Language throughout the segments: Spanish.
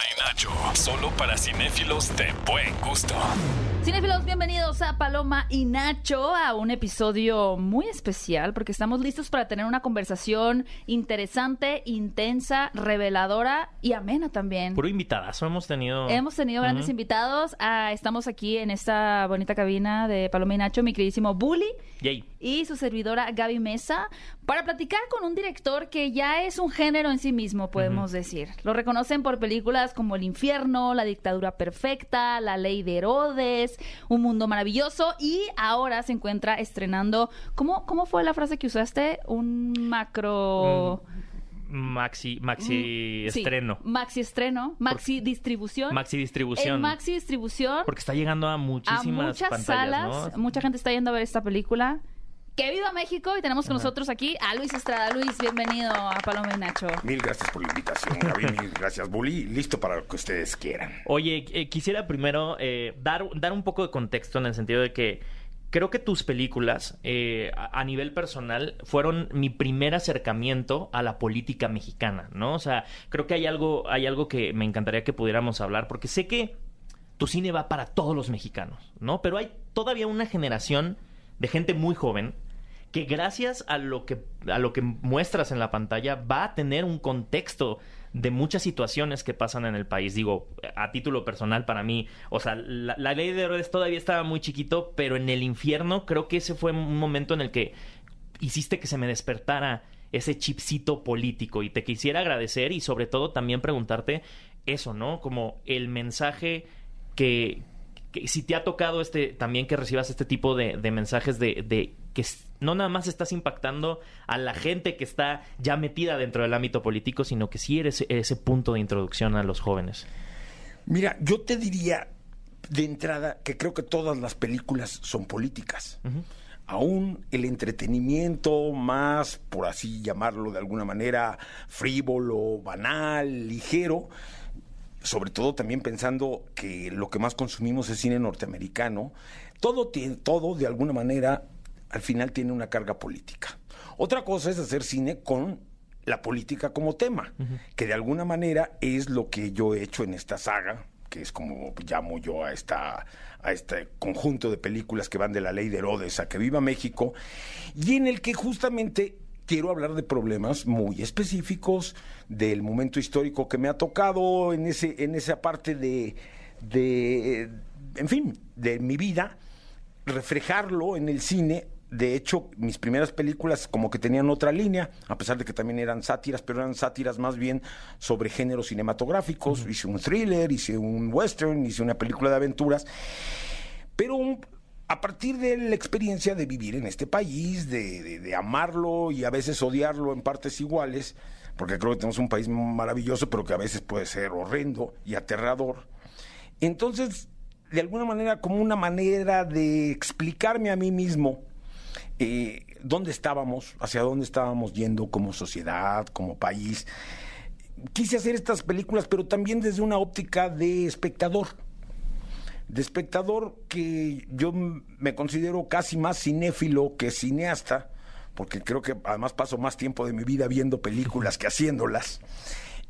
Y Nacho. Solo para cinéfilos de buen gusto. Cinefilos, bienvenidos a Paloma y Nacho, a un episodio muy especial porque estamos listos para tener una conversación interesante, intensa, reveladora y amena también. Puro invitadazo hemos tenido. Hemos tenido grandes invitados. Ah, estamos aquí en esta bonita cabina de Paloma y Nacho, mi queridísimo Bully Yay. y su servidora Gaby Mesa, para platicar con un director que ya es un género en sí mismo, podemos decir. Lo reconocen por películas como El Infierno, La Dictadura Perfecta, La Ley de Herodes, Un Mundo Maravilloso y ahora se encuentra estrenando, ¿cómo, cómo fue la frase que usaste? Un macro... Maxi, maxi Mm, Sí, estreno. maxi estreno, maxi distribución. Maxi distribución. En maxi distribución Porque está llegando a a muchísimas muchas pantallas, salas. ¿no? Mucha gente está yendo a ver esta película. ¡Que viva México! Y tenemos con nosotros aquí a Luis Estrada. Luis, bienvenido a Paloma y Nacho. Mil gracias por la invitación, Gaby. Mil gracias, Bully. Listo para lo que ustedes quieran. Oye, eh, quisiera primero eh, dar, dar un poco de contexto en el sentido de que creo que tus películas, eh, a, a nivel personal, fueron mi primer acercamiento a la política mexicana, ¿no? O sea, creo que hay algo, hay algo que me encantaría que pudiéramos hablar, porque sé que tu cine va para todos los mexicanos, ¿no? Pero hay todavía una generación de gente muy joven que gracias a lo que a lo que muestras en la pantalla va a tener un contexto de muchas situaciones que pasan en el país. Digo, a título personal para mí, o sea, la, ley de Herodes todavía estaba muy chiquito, pero en el infierno creo que ese fue un momento en el que hiciste que se me despertara ese chipcito político y te quisiera agradecer y sobre todo también preguntarte eso, ¿no? Como el mensaje que, si te ha tocado este también que recibas este tipo de, mensajes de que no nada más estás impactando a la gente que está ya metida dentro del ámbito político, sino que sí eres ese punto de introducción a los jóvenes. Mira, yo te diría de entrada que creo que todas las películas son políticas. Aún el entretenimiento más, por así llamarlo de alguna manera, frívolo, banal, ligero, sobre todo también pensando que lo que más consumimos es cine norteamericano, todo, tiene, todo de alguna manera al final tiene una carga política. Otra cosa es hacer cine con la política como tema, que de alguna manera es lo que yo he hecho en esta saga, que es como llamo yo a esta a este conjunto de películas que van de la ley de Herodes a que viva México y en el que justamente quiero hablar de problemas muy específicos del momento histórico que me ha tocado en ese en esa parte de de en fin, de mi vida reflejarlo en el cine. De hecho, mis primeras películas como que tenían otra línea, a pesar de que también eran sátiras, pero eran sátiras más bien sobre géneros cinematográficos. Hice un thriller, hice un western, hice una película de aventuras. Pero un- a partir de la experiencia de vivir en este país, de, de- de amarlo y a veces odiarlo en partes iguales, porque creo que tenemos un país maravilloso, pero que a veces puede ser horrendo y aterrador. Entonces, de alguna manera, como una manera de explicarme a mí mismo eh, dónde estábamos, hacia dónde estábamos yendo como sociedad, como país. Quise hacer estas películas, pero también desde una óptica de espectador. De espectador que yo me considero casi más cinéfilo que cineasta, porque creo que además paso más tiempo de mi vida viendo películas que haciéndolas.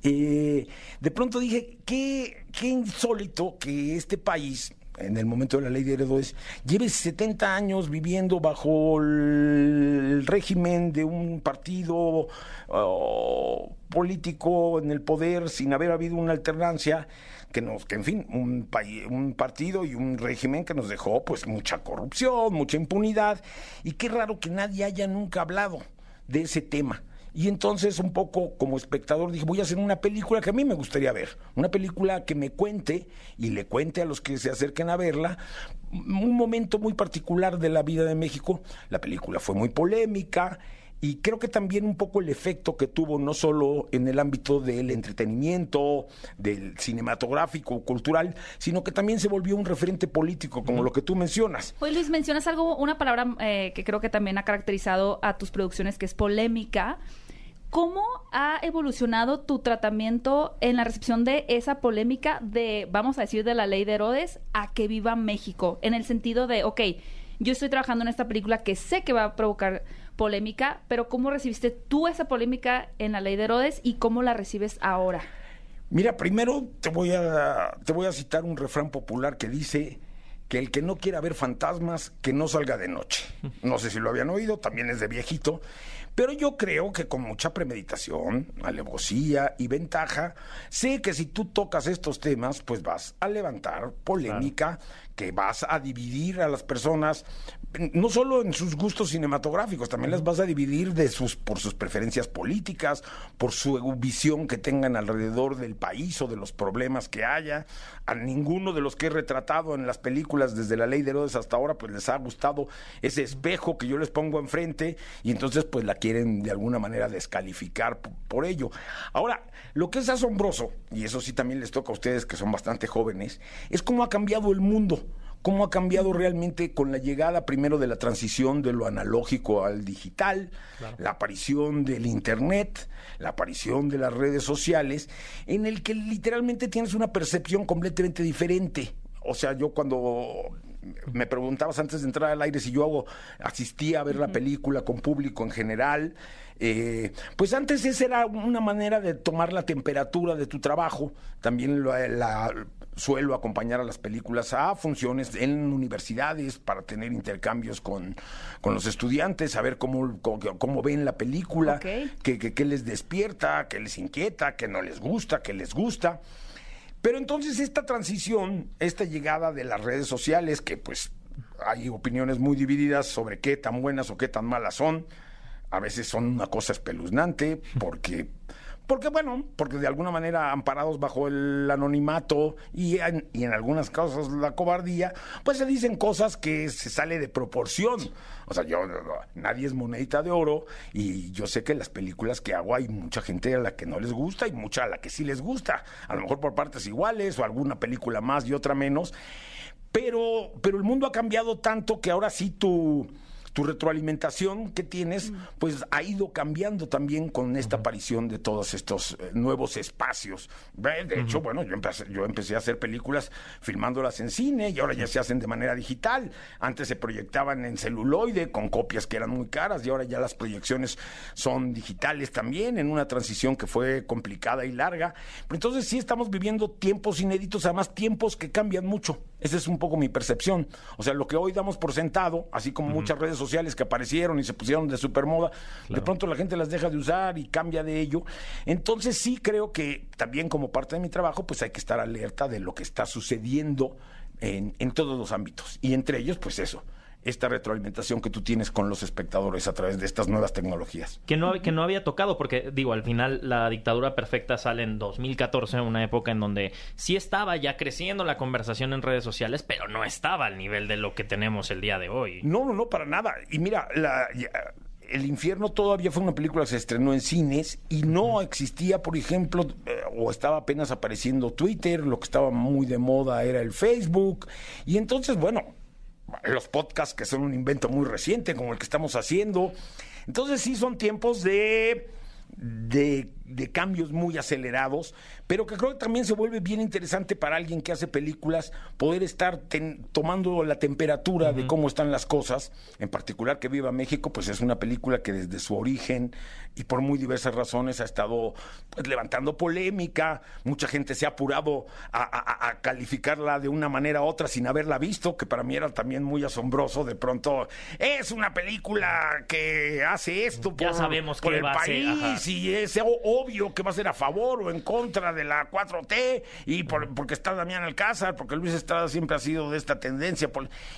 Eh, de pronto dije, qué, qué insólito que este país, en el momento de la ley de heredos, lleve 70 años viviendo bajo el régimen de un partido oh, político en el poder sin haber habido una alternancia que nos que en fin un país un partido y un régimen que nos dejó pues mucha corrupción mucha impunidad y qué raro que nadie haya nunca hablado de ese tema y entonces un poco como espectador dije, voy a hacer una película que a mí me gustaría ver, una película que me cuente y le cuente a los que se acerquen a verla un momento muy particular de la vida de México. La película fue muy polémica y creo que también un poco el efecto que tuvo no solo en el ámbito del entretenimiento, del cinematográfico, cultural, sino que también se volvió un referente político, como lo que tú mencionas. Oye, Luis, mencionas algo, una palabra eh, que creo que también ha caracterizado a tus producciones, que es polémica. ¿Cómo ha evolucionado tu tratamiento en la recepción de esa polémica de, vamos a decir, de la ley de Herodes a que viva México? En el sentido de, ok, yo estoy trabajando en esta película que sé que va a provocar polémica, pero ¿cómo recibiste tú esa polémica en la ley de Herodes y cómo la recibes ahora? Mira, primero te voy a, te voy a citar un refrán popular que dice que el que no quiera ver fantasmas, que no salga de noche. No sé si lo habían oído, también es de viejito, pero yo creo que con mucha premeditación, alevosía y ventaja, sé que si tú tocas estos temas, pues vas a levantar polémica, que vas a dividir a las personas, no solo en sus gustos cinematográficos, también las vas a dividir de sus, por sus preferencias políticas, por su visión que tengan alrededor del país o de los problemas que haya. A ninguno de los que he retratado en las películas desde la ley de Herodes hasta ahora, pues les ha gustado ese espejo que yo les pongo enfrente y entonces pues la quieren de alguna manera descalificar por, ello. Ahora, lo que es asombroso, y eso sí también les toca a ustedes que son bastante jóvenes, es cómo ha cambiado el mundo cómo ha cambiado realmente con la llegada primero de la transición de lo analógico al digital, la aparición del Internet, la aparición de las redes sociales, en el que literalmente tienes una percepción completamente diferente. O sea, yo cuando me preguntabas antes de entrar al aire si yo hago, asistía a ver la película con público en general. Eh, pues antes esa era una manera de tomar la temperatura de tu trabajo. También la, suelo acompañar a las películas a funciones en universidades para tener intercambios con, los estudiantes, a ver cómo, cómo, ven la película, qué, qué les despierta, qué les inquieta, qué no les gusta, qué les gusta. Pero entonces esta transición, esta llegada de las redes sociales, que pues hay opiniones muy divididas sobre qué tan buenas o qué tan malas son, a veces son una cosa espeluznante, porque porque bueno, porque de alguna manera amparados bajo el anonimato y en, y en algunas causas la cobardía, pues se dicen cosas que se sale de proporción. O sea, yo nadie es monedita de oro y yo sé que las películas que hago hay mucha gente a la que no les gusta y mucha a la que sí les gusta. A lo mejor por partes iguales o alguna película más y otra menos. Pero, pero el mundo ha cambiado tanto que ahora sí tú tu retroalimentación que tienes, pues ha ido cambiando también con esta aparición de todos estos eh, nuevos espacios. De hecho, bueno, yo empecé, yo empecé a hacer películas filmándolas en cine y ahora ya se hacen de manera digital. Antes se proyectaban en celuloide con copias que eran muy caras y ahora ya las proyecciones son digitales también en una transición que fue complicada y larga. Pero entonces sí estamos viviendo tiempos inéditos, además tiempos que cambian mucho. Esa es un poco mi percepción. O sea, lo que hoy damos por sentado, así como muchas redes sociales que aparecieron y se pusieron de supermoda, de pronto la gente las deja de usar y cambia de ello. Entonces sí creo que también como parte de mi trabajo, pues hay que estar alerta de lo que está sucediendo en, en todos los ámbitos. Y entre ellos, pues eso, esta retroalimentación que tú tienes con los espectadores a través de estas nuevas tecnologías. Que no, que no había tocado, porque digo, al final la dictadura perfecta sale en 2014, una época en donde sí estaba ya creciendo la conversación en redes sociales, pero no estaba al nivel de lo que tenemos el día de hoy. No, no, no, para nada. Y mira, la, el infierno todavía fue una película que se estrenó en cines y no existía, por ejemplo, eh, o estaba apenas apareciendo Twitter, lo que estaba muy de moda era el Facebook. Y entonces, bueno, los podcasts que son un invento muy reciente como el que estamos haciendo. Entonces sí son tiempos de, de, de cambios muy acelerados pero que creo que también se vuelve bien interesante para alguien que hace películas poder estar tomando la temperatura de cómo están las cosas, en particular que Viva México, pues es una película que desde su origen y por muy diversas razones ha estado pues, levantando polémica, mucha gente se ha apurado a, calificarla de una manera u otra sin haberla visto, que para mí era también muy asombroso, de pronto es una película que hace esto por, sabemos por el va país y es obvio que va a ser a favor o en contra de la 4T y porque está Damián Alcázar, porque Luis Estrada siempre ha sido de esta tendencia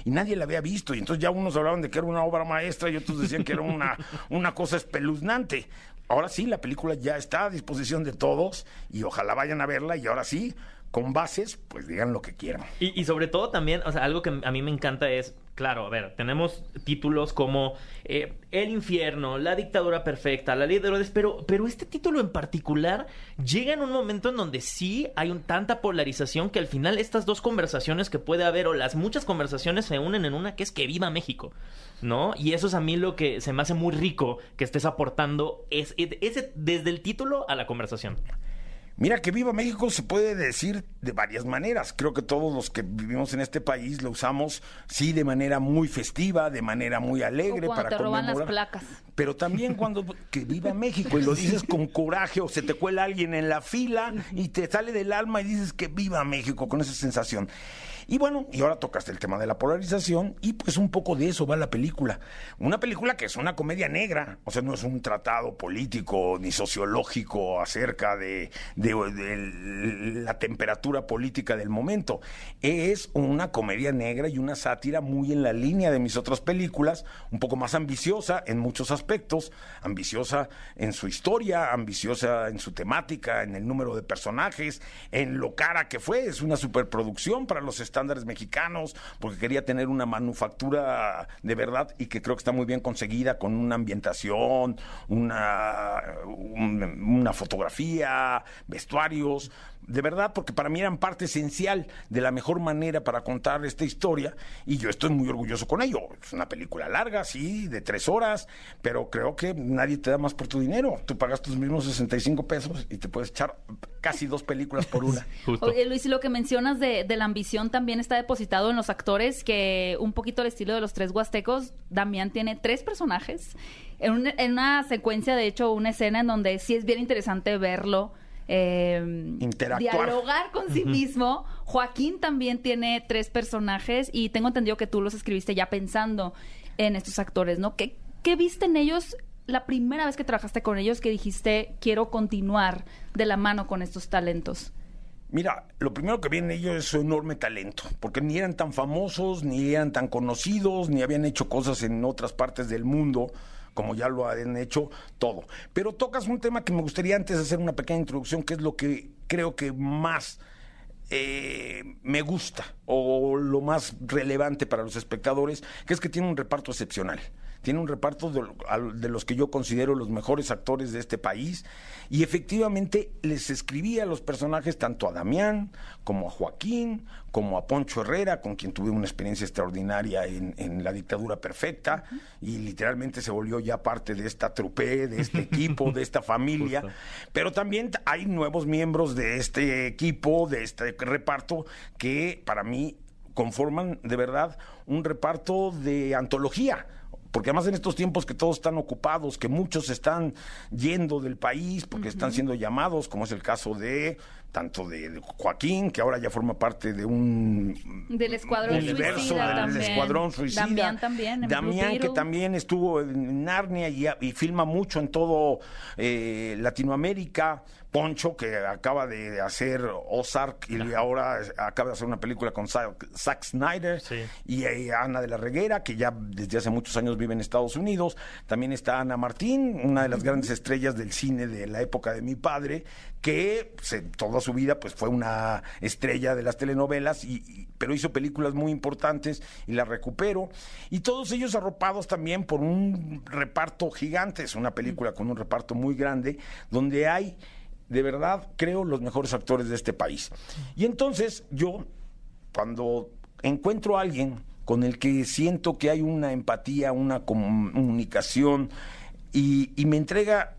y nadie la había visto y entonces ya unos hablaban de que era una obra maestra y otros decían que era una, una cosa espeluznante. Ahora sí, la película ya está a disposición de todos y ojalá vayan a verla y ahora sí, con bases, pues digan lo que quieran. Y, sobre todo también, o sea, algo que a mí me encanta es Claro, a ver, tenemos títulos como eh, El infierno, La dictadura perfecta, La ley de Herodes, pero, pero este título en particular llega en un momento en donde sí hay un, tanta polarización que al final estas dos conversaciones que puede haber o las muchas conversaciones se unen en una que es que viva México, ¿no? Y eso es a mí lo que se me hace muy rico que estés aportando es, desde el título a la conversación. Mira que Viva México se puede decir de varias maneras. Creo que todos los que vivimos en este país lo usamos, sí, de manera muy festiva, de manera muy alegre O para te roban las conmemorar. placas. Pero también cuando que viva México y lo dices con coraje o se te cuela alguien en la fila y te sale del alma y dices que viva México con esa sensación. Y bueno, y ahora tocaste el tema de la polarización y pues un poco de eso va la película. Una película que es una comedia negra, o sea, no es un tratado político ni sociológico acerca de, de- la temperatura política del momento. Es una comedia negra y una sátira muy en la línea de mis otras películas, un poco más ambiciosa en muchos aspectos, ambiciosa en su historia, ambiciosa en su temática, en el número de personajes, en lo cara que fue. Es una superproducción para los estándares mexicanos, porque quería tener una manufactura de verdad y que creo que está muy bien conseguida con una ambientación, una, un- una fotografía, vestuarios. De verdad, porque para mí eran parte esencial de la mejor manera para contar esta historia y yo estoy muy orgulloso con ello. Es una película larga, sí, de tres horas, pero creo que nadie te da más por tu dinero. Tú pagas tus mismos 65 pesos y te puedes echar casi dos películas por una. Justo. Oye, Luis, y lo que mencionas de, de la ambición también está depositado en los actores, que un poquito al estilo de los tres huastecos, Damián tiene tres personajes. En una, en una secuencia, de hecho, una escena en donde sí es bien interesante verlo. Eh, Interactuar. dialogar con sí mismo. Joaquín también tiene tres personajes y tengo entendido que tú los escribiste ya pensando en estos actores, ¿no? ¿Qué, qué viste en ellos la primera vez que trabajaste con ellos que dijiste quiero continuar de la mano con estos talentos? Mira, lo primero que vi en ellos es su enorme talento, porque ni eran tan famosos, ni eran tan conocidos, ni habían hecho cosas en otras partes del mundo como ya lo han hecho todo. Pero tocas un tema que me gustaría antes hacer una pequeña introducción, que es lo que creo que más eh, me gusta o lo más relevante para los espectadores, que es que tiene un reparto excepcional. Tiene un reparto de, de los que yo considero los mejores actores de este país y efectivamente les escribí a los personajes tanto a Damián como a Joaquín, como a Poncho Herrera, con quien tuve una experiencia extraordinaria en, en la dictadura perfecta y literalmente se volvió ya parte de esta trupe, de este equipo, de esta familia. Justo. Pero también hay nuevos miembros de este equipo, de este reparto, que para mí conforman de verdad un reparto de antología. Porque además en estos tiempos que todos están ocupados, que muchos están yendo del país porque están siendo llamados, como es el caso de tanto de Joaquín, que ahora ya forma parte de un Del escuadrón universo suicida del también. escuadrón suicida. Damián también. Damián, que también estuvo en Narnia y, y filma mucho en todo eh, Latinoamérica. Poncho, que acaba de hacer Ozark y ahora acaba de hacer una película con Zack Snyder. Sí. Y eh, Ana de la Reguera, que ya desde hace muchos años vive en Estados Unidos. También está Ana Martín, una de las grandes estrellas del cine de la época de mi padre, que se- toda su vida pues fue una estrella de las telenovelas, y, y- pero hizo películas muy importantes y las recupero. Y todos ellos arropados también por un reparto gigante. Es una película con un reparto muy grande, donde hay, de verdad, creo, los mejores actores de este país. Y entonces yo cuando encuentro a alguien con el que siento que hay una empatía, una comunicación y, y me entrega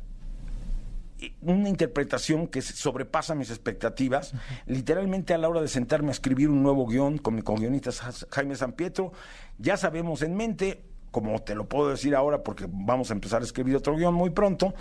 una interpretación que sobrepasa mis expectativas, literalmente a la hora de sentarme a escribir un nuevo guion con mi co-guionista Ja- Jaime San Pietro, ya sabemos en mente, como te lo puedo decir ahora porque vamos a empezar a escribir otro guion muy pronto,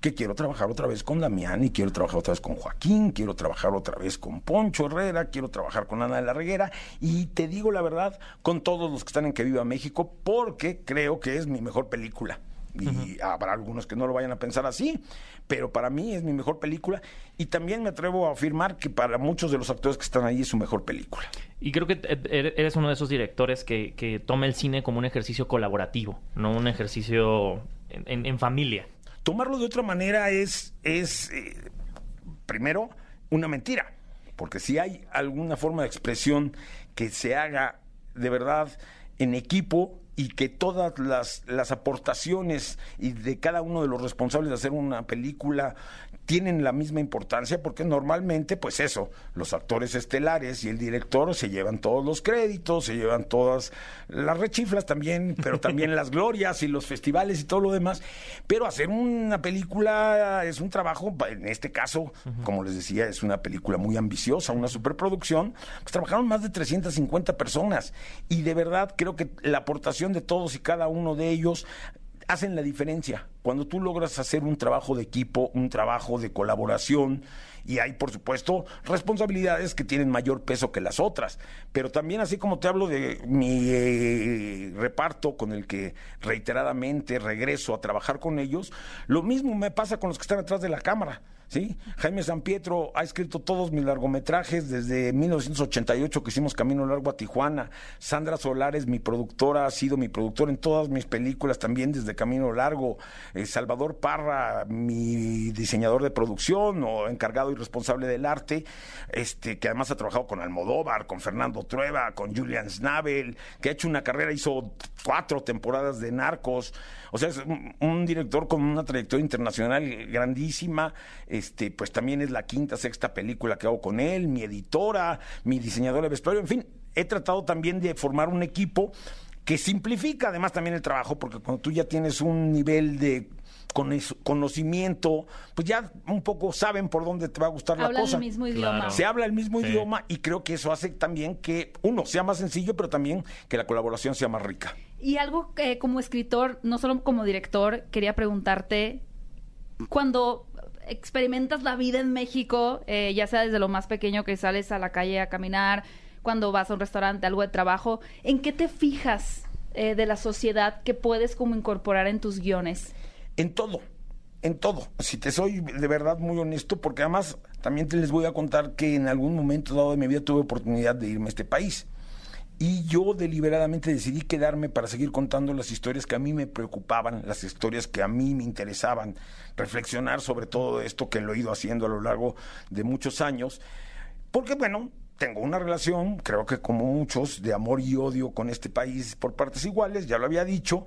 que quiero trabajar otra vez con Damián y quiero trabajar otra vez con Joaquín, quiero trabajar otra vez con Poncho Herrera, quiero trabajar con Ana de la Reguera y te digo la verdad, con todos los que están en Que Viva México, porque creo que es mi mejor película. Y habrá algunos que no lo vayan a pensar así, pero para mí es mi mejor película y también me atrevo a afirmar que para muchos de los actores que están ahí es su mejor película. Y creo que eres uno de esos directores que, que toma el cine como un ejercicio colaborativo, no un ejercicio en, en- en familia. Tomarlo de otra manera es, es eh, primero, una mentira. Porque si hay alguna forma de expresión que se haga de verdad en equipo y que todas las, las aportaciones y de cada uno de los responsables de hacer una película tienen la misma importancia porque normalmente, pues eso, los actores estelares y el director se llevan todos los créditos, se llevan todas las rechiflas también, pero también las glorias y los festivales y todo lo demás. Pero hacer una película es un trabajo, en este caso, como les decía, es una película muy ambiciosa, una superproducción. Pues trabajaron más de 350 personas y de verdad creo que la aportación de todos y cada uno de ellos hacen la diferencia. Cuando tú logras hacer un trabajo de equipo, un trabajo de colaboración, y hay, por supuesto, responsabilidades que tienen mayor peso que las otras. Pero también, así como te hablo de mi eh, reparto con el que reiteradamente regreso a trabajar con ellos, lo mismo me pasa con los que están atrás de la cámara. ¿Sí? Jaime San Pietro ha escrito todos mis largometrajes desde 1988 que hicimos Camino Largo a Tijuana. Sandra Solares, mi productora, ha sido mi productora en todas mis películas también desde Camino Largo. Eh, Salvador Parra, mi diseñador de producción o encargado y responsable del arte, este, que además ha trabajado con Almodóvar, con Fernando Trueba, con Julian Snabel, que ha hecho una carrera, hizo cuatro temporadas de Narcos. O sea, es un, director con una trayectoria internacional grandísima. Este, pues también es la quinta, sexta película que hago con él, mi editora, mi diseñadora de vestuario, en fin, he tratado también de formar un equipo que simplifica además también el trabajo, porque cuando tú ya tienes un nivel de conocimiento, pues ya un poco saben por dónde te va a gustar la cosa. el mismo idioma. Se habla el mismo idioma y creo que eso hace también que uno sea más sencillo, pero también que la colaboración sea más rica. Y algo que como escritor, no solo como director, quería preguntarte, cuando experimentas la vida en México, eh, ya sea desde lo más pequeño que sales a la calle a caminar, cuando vas a un restaurante, algo de trabajo, ¿en qué te fijas eh, de la sociedad que puedes como incorporar en tus guiones? En todo, en todo. Si te soy de verdad muy honesto, porque además también te les voy a contar que en algún momento dado de mi vida tuve oportunidad de irme a este país. Y yo deliberadamente decidí quedarme para seguir contando las historias que a mí me preocupaban, las historias que a mí me interesaban, reflexionar sobre todo esto que lo he ido haciendo a lo largo de muchos años. Porque bueno, tengo una relación, creo que como muchos, de amor y odio con este país por partes iguales, ya lo había dicho,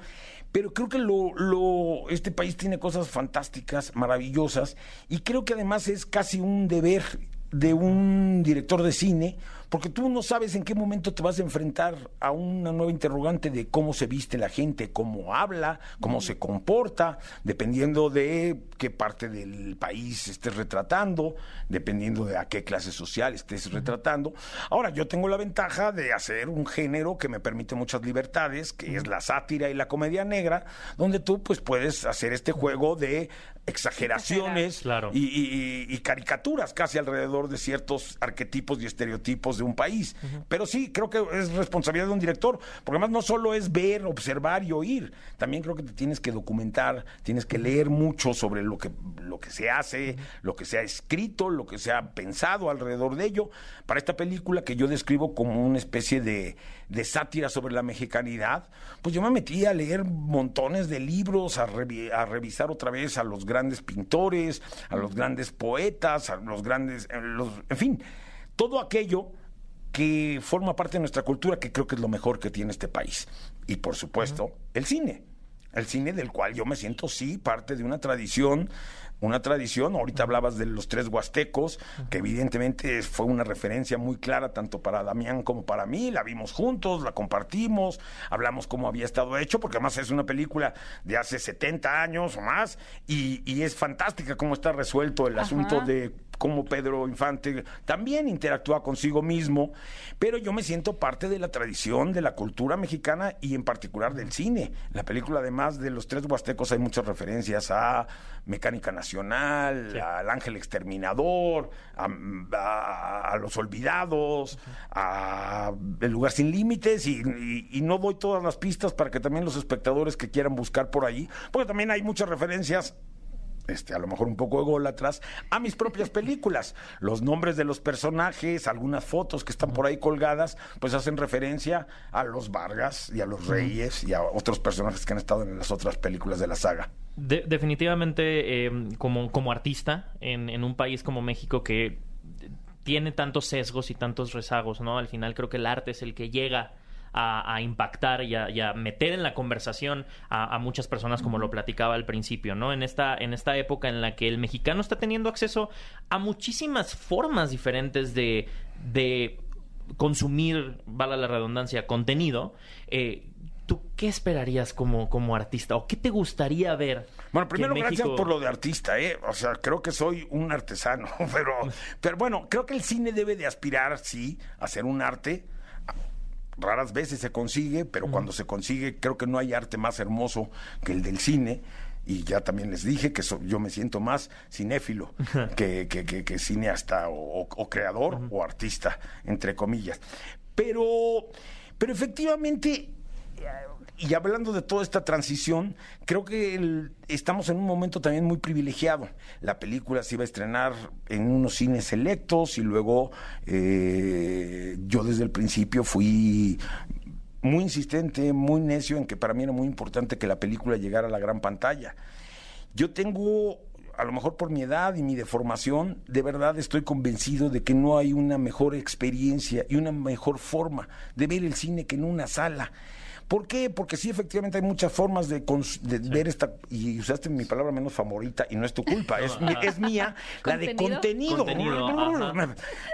pero creo que lo, lo, este país tiene cosas fantásticas, maravillosas, y creo que además es casi un deber de un director de cine porque tú no sabes en qué momento te vas a enfrentar a una nueva interrogante de cómo se viste la gente, cómo habla, cómo se comporta, dependiendo de qué parte del país estés retratando, dependiendo de a qué clase social estés retratando. Ahora, yo tengo la ventaja de hacer un género que me permite muchas libertades, que es la sátira y la comedia negra, donde tú pues puedes hacer este juego de exageraciones y, caricaturas casi alrededor de ciertos arquetipos y estereotipos de un país. Pero sí, creo que es responsabilidad de un director, porque además no solo es ver, observar y oír, también creo que te tienes que documentar, tienes que leer mucho sobre lo que, lo que se hace, lo que se ha escrito, lo que se ha pensado alrededor de ello. Para esta película que yo describo como una especie de, de sátira sobre la mexicanidad, pues yo me metí a leer montones de libros, a, a revisar otra vez a los grandes pintores, a los grandes poetas, a los grandes, eh, los, en fin, todo aquello que forma parte de nuestra cultura, que creo que es lo mejor que tiene este país. Y por supuesto, el cine. El cine del cual yo me siento, sí, parte de una tradición una tradición. Ahorita hablabas de los tres huastecos, que evidentemente fue una referencia muy clara tanto para Damián como para mí. La vimos juntos, la compartimos, hablamos cómo había estado hecho, porque además es una película de hace 70 años o más, y, es fantástica cómo está resuelto el asunto de cómo Pedro Infante también interactúa consigo mismo, pero yo me siento parte de la tradición, de la cultura mexicana y en particular del cine. la película, además de los tres huastecos, hay muchas referencias a Mecánica Nacional, al Ángel Exterminador, a, Los Olvidados, a El Lugar Sin Límites, y, y no doy todas las pistas para que también los espectadores que quieran buscar por ahí, porque también hay muchas referencias este, a lo mejor un poco ególatras, a mis propias películas. Los nombres de los personajes, algunas fotos que están por ahí colgadas, pues hacen referencia a los Vargas y a los Reyes y a otros personajes que han estado en las otras películas de la saga. Definitivamente, em, como, como artista, en, en un país como México que tiene tantos sesgos y tantos rezagos, ¿no? Al final creo que el arte es el que llega a, impactar y a, meter en la conversación a, muchas personas, como lo platicaba al principio, ¿no? En esta, en esta época en la que el mexicano está teniendo acceso a muchísimas formas diferentes de, de consumir, vale la redundancia, contenido. Eh, ¿Tú qué esperarías como, como artista o qué te gustaría ver? Bueno, primero gracias por lo de artista, ¿eh? O sea, creo que soy un artesano, pero, pero bueno, creo que el cine debe de aspirar, sí, a ser un arte. Raras veces se consigue, pero cuando se consigue, creo que no hay arte más hermoso que el del cine y ya también les dije que yo me siento más cinéfilo que, que, que, cineasta o, creador o artista, entre comillas. Pero, pero efectivamente y hablando de toda esta transición, creo que estamos en un momento también muy privilegiado. La película se iba a estrenar en unos cines selectos y luego eh, yo desde el principio fui muy insistente, muy necio en que para mí era muy importante que la película llegara a la gran pantalla. Yo tengo a lo mejor por mi edad y mi deformación, de verdad estoy convencido de que no hay una mejor experiencia y una mejor forma de ver el cine que en una sala. ¿Por qué? Porque sí, efectivamente hay muchas formas de, ver esta, y usaste mi palabra menos favorita, y no es tu culpa, es, es mía, la de contenido.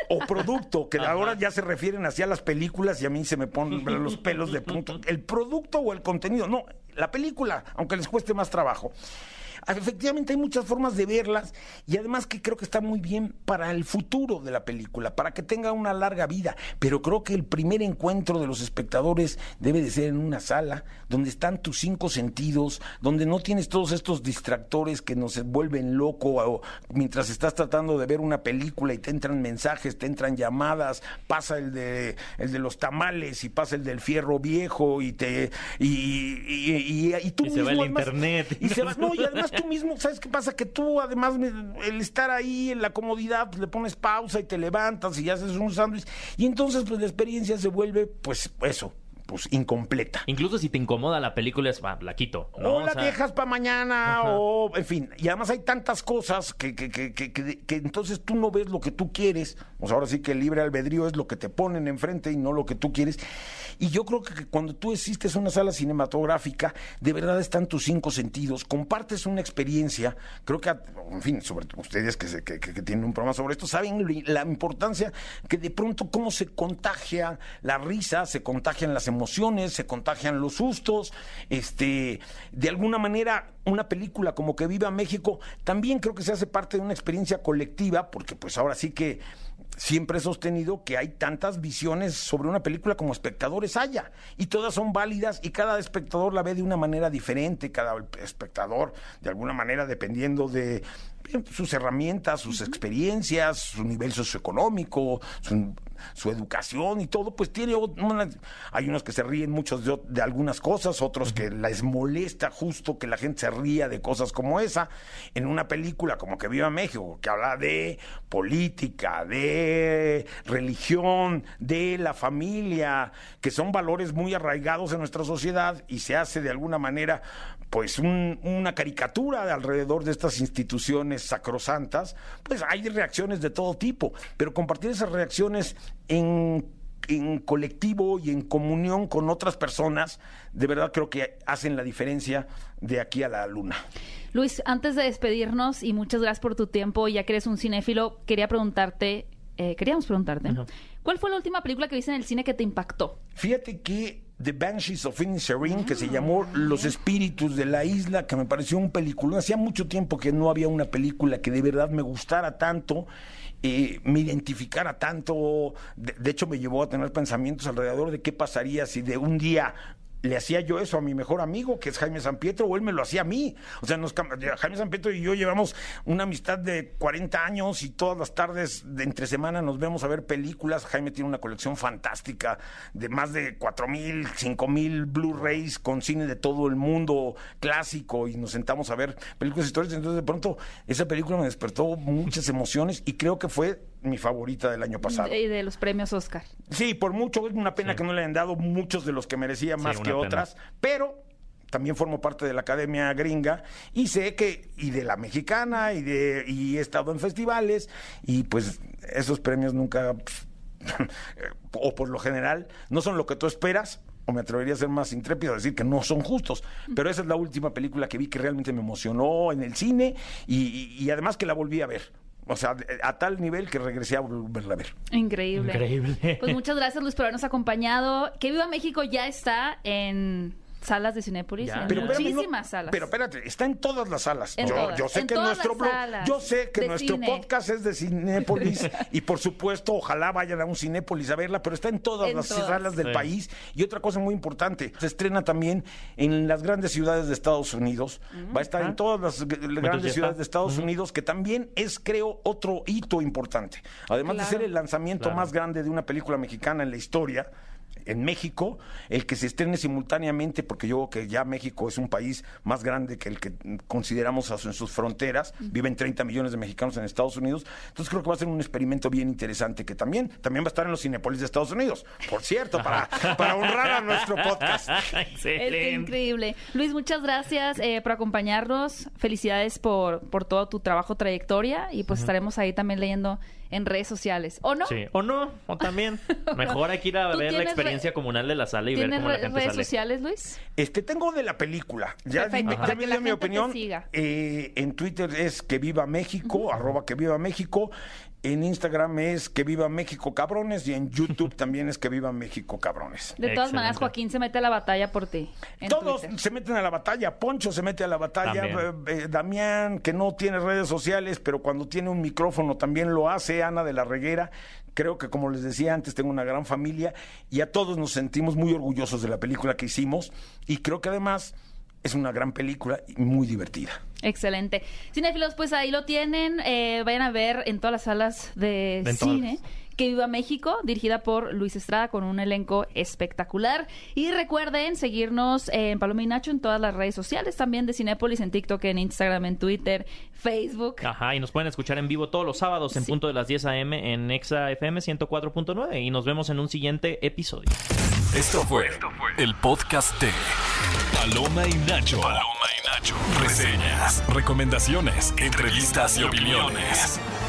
o producto, que ahora ya se refieren hacia las películas y a mí se me ponen los pelos de punto. ¿El producto o el contenido? No, la película, aunque les cueste más trabajo. Efectivamente hay muchas formas de verlas y además que creo que está muy bien para el futuro de la película, para que tenga una larga vida, pero creo que el primer encuentro de los espectadores debe de ser en una sala donde están tus cinco sentidos, donde no tienes todos estos distractores que nos vuelven loco mientras estás tratando de ver una película y te entran mensajes, te entran llamadas, pasa el de el de los tamales y pasa el del fierro viejo y te y, y, tú se va el internet. y se va no y además tú mismo, ¿sabes qué pasa? Que tú, además, el estar ahí en la comodidad, pues le pones pausa y te levantas y haces un sándwich. Y entonces, pues la experiencia se vuelve, pues, eso, pues incompleta. Incluso si te incomoda la película, es, la quito. O la dejas para mañana, o en fin. Y además hay tantas cosas que, que, que, que, entonces tú no ves lo que tú quieres. O sea, ahora sí que el libre albedrío es lo que te ponen enfrente y no lo que tú quieres. Y yo creo que cuando tú existes una sala cinematográfica, de verdad están tus cinco sentidos, compartes una experiencia. Creo que, en fin, sobre ustedes que, que, que tienen un programa sobre esto, saben la importancia que de pronto cómo se contagia la risa, se contagian las emociones, se contagian los sustos, este, de alguna manera una película como que viva México también creo que se hace parte de una experiencia colectiva, porque pues ahora sí que siempre he sostenido que hay tantas visiones sobre una película como espectadores haya, y todas son válidas y cada espectador la ve de una manera diferente, cada espectador de alguna manera dependiendo de sus herramientas, sus experiencias, su nivel socioeconómico, su, su educación y todo, pues tiene hay unos que se ríen mucho de, algunas cosas, otros que les molesta justo que la gente se ría de cosas como esa. En una película como que Viva México, que habla de política, de religión, de la familia, que son valores muy arraigados en nuestra sociedad y se hace de alguna manera pues una caricatura de alrededor de estas instituciones sacrosantas, pues hay reacciones de todo tipo, pero compartir esas reacciones en, en colectivo y en comunión con otras personas, de verdad creo que hacen la diferencia de aquí a la luna. Luis, antes de despedirnos y muchas gracias por tu tiempo, ya que eres un cinéfilo, quería preguntarte, eh, queríamos preguntarte, ¿cuál fue la última película que viste en el cine que te impactó? Fíjate que The Banshees of Inisherin, que se ah, llamó Los Espíritus de la Isla, que me pareció un película. Hacía mucho tiempo que no había una película que de verdad me gustara tanto. Eh, me identificara tanto, de, hecho me llevó a tener pensamientos alrededor de qué pasaría si de un día le hacía yo eso a mi mejor amigo, que es Jaime San Pietro, o él me lo hacía a mí. O sea, Jaime San Pietro y yo llevamos una amistad de 40 años y todas las tardes de entre semana nos vemos a ver películas. Jaime tiene una colección fantástica de más de cuatro mil, cinco mil Blu-rays con cine de todo el mundo clásico y nos sentamos a ver películas históricas. Entonces, de pronto, esa película me despertó muchas emociones y creo que fue mi favorita del año pasado. Y de los premios Oscar. Sí, por mucho, es una pena que no le hayan dado muchos de los que merecía más que otras, pero también formo parte de la academia gringa y sé que y de la mexicana y de y he estado en festivales y pues esos premios nunca o por lo general no son lo que tú esperas o me atrevería a ser más intrépido a decir que no son justos. Pero esa es la última película que vi que realmente me emocionó en el cine y, y- y además que la volví a ver. O sea, a tal nivel que regresé a volverla a ver. Increíble. Increíble. Pues muchas gracias, Luis, por habernos acompañado. Que Viva México ya está en salas de Cinépolis, Ya. en Pero muchísimas salas. Pero espérate, está en todas las salas. En yo, todas, yo sé en que todas nuestro las blog- salas yo sé que de nuestro cine. podcast es de Cinépolis y por supuesto, ojalá vayan a un Cinépolis a verla, pero está en todas En las todas. salas del Sí. país. Y otra cosa muy importante, se estrena también en las grandes ciudades de Estados Unidos. Va a estar en todas las grandes ciudades de Estados Unidos, que también es, creo, otro hito importante. Además de ser el lanzamiento Claro. más grande de una película mexicana en la historia, en México, el que se estrene simultáneamente, porque yo creo que ya México es un país más grande que el que consideramos en sus fronteras, viven 30 millones de mexicanos en Estados Unidos, entonces creo que va a ser un experimento bien interesante que también, también va a estar en los Cinepolis de Estados Unidos, por cierto, para, para honrar a nuestro podcast. Es Excelente. increíble. Luis, muchas gracias eh, por acompañarnos. Felicidades por, por todo tu trabajo, trayectoria. Y pues estaremos ahí también leyendo en redes sociales. ¿O no? Sí. O no, o también. Mejor hay que ir a ¿Tú ver la experiencia comunal de la sala y ver ¿Tienes cómo la gente redes sale. sociales, Luis? Este tengo de la película. Ya, Perfecto, para que la mi gente te opinión. siga. Eh, en Twitter es que viva México, arroba que viva México. En Instagram es que viva México cabrones y en YouTube también es que viva México cabrones. De todas Excelente. maneras, Joaquín se mete a la batalla por ti. en Todos Twitter. se meten a la batalla. Poncho se mete a la batalla. También. eh, eh, Damián, que no tiene redes sociales, pero cuando tiene un micrófono también lo hace. Ana de la Reguera. Creo que, como les decía antes, tengo una gran familia y a todos nos sentimos muy orgullosos de la película que hicimos. Y creo que además es una gran película y muy divertida. Excelente. Cinéfilos, pues ahí lo tienen. Eh, vayan a ver en todas las salas de todas. Que Viva México, dirigida por Luis Estrada con un elenco espectacular. Y recuerden seguirnos en Paloma y Nacho en todas las redes sociales, también de Cinépolis, en TikTok, en Instagram, en Twitter, Facebook. Ajá, y nos pueden escuchar en vivo todos los sábados en Sí. punto de las 10 a.m. en Exa FM 104.9 y nos vemos en un siguiente episodio. Esto fue el podcast de Paloma y Nacho. Paloma y Nacho. Reseñas, recomendaciones, entrevistas y opiniones.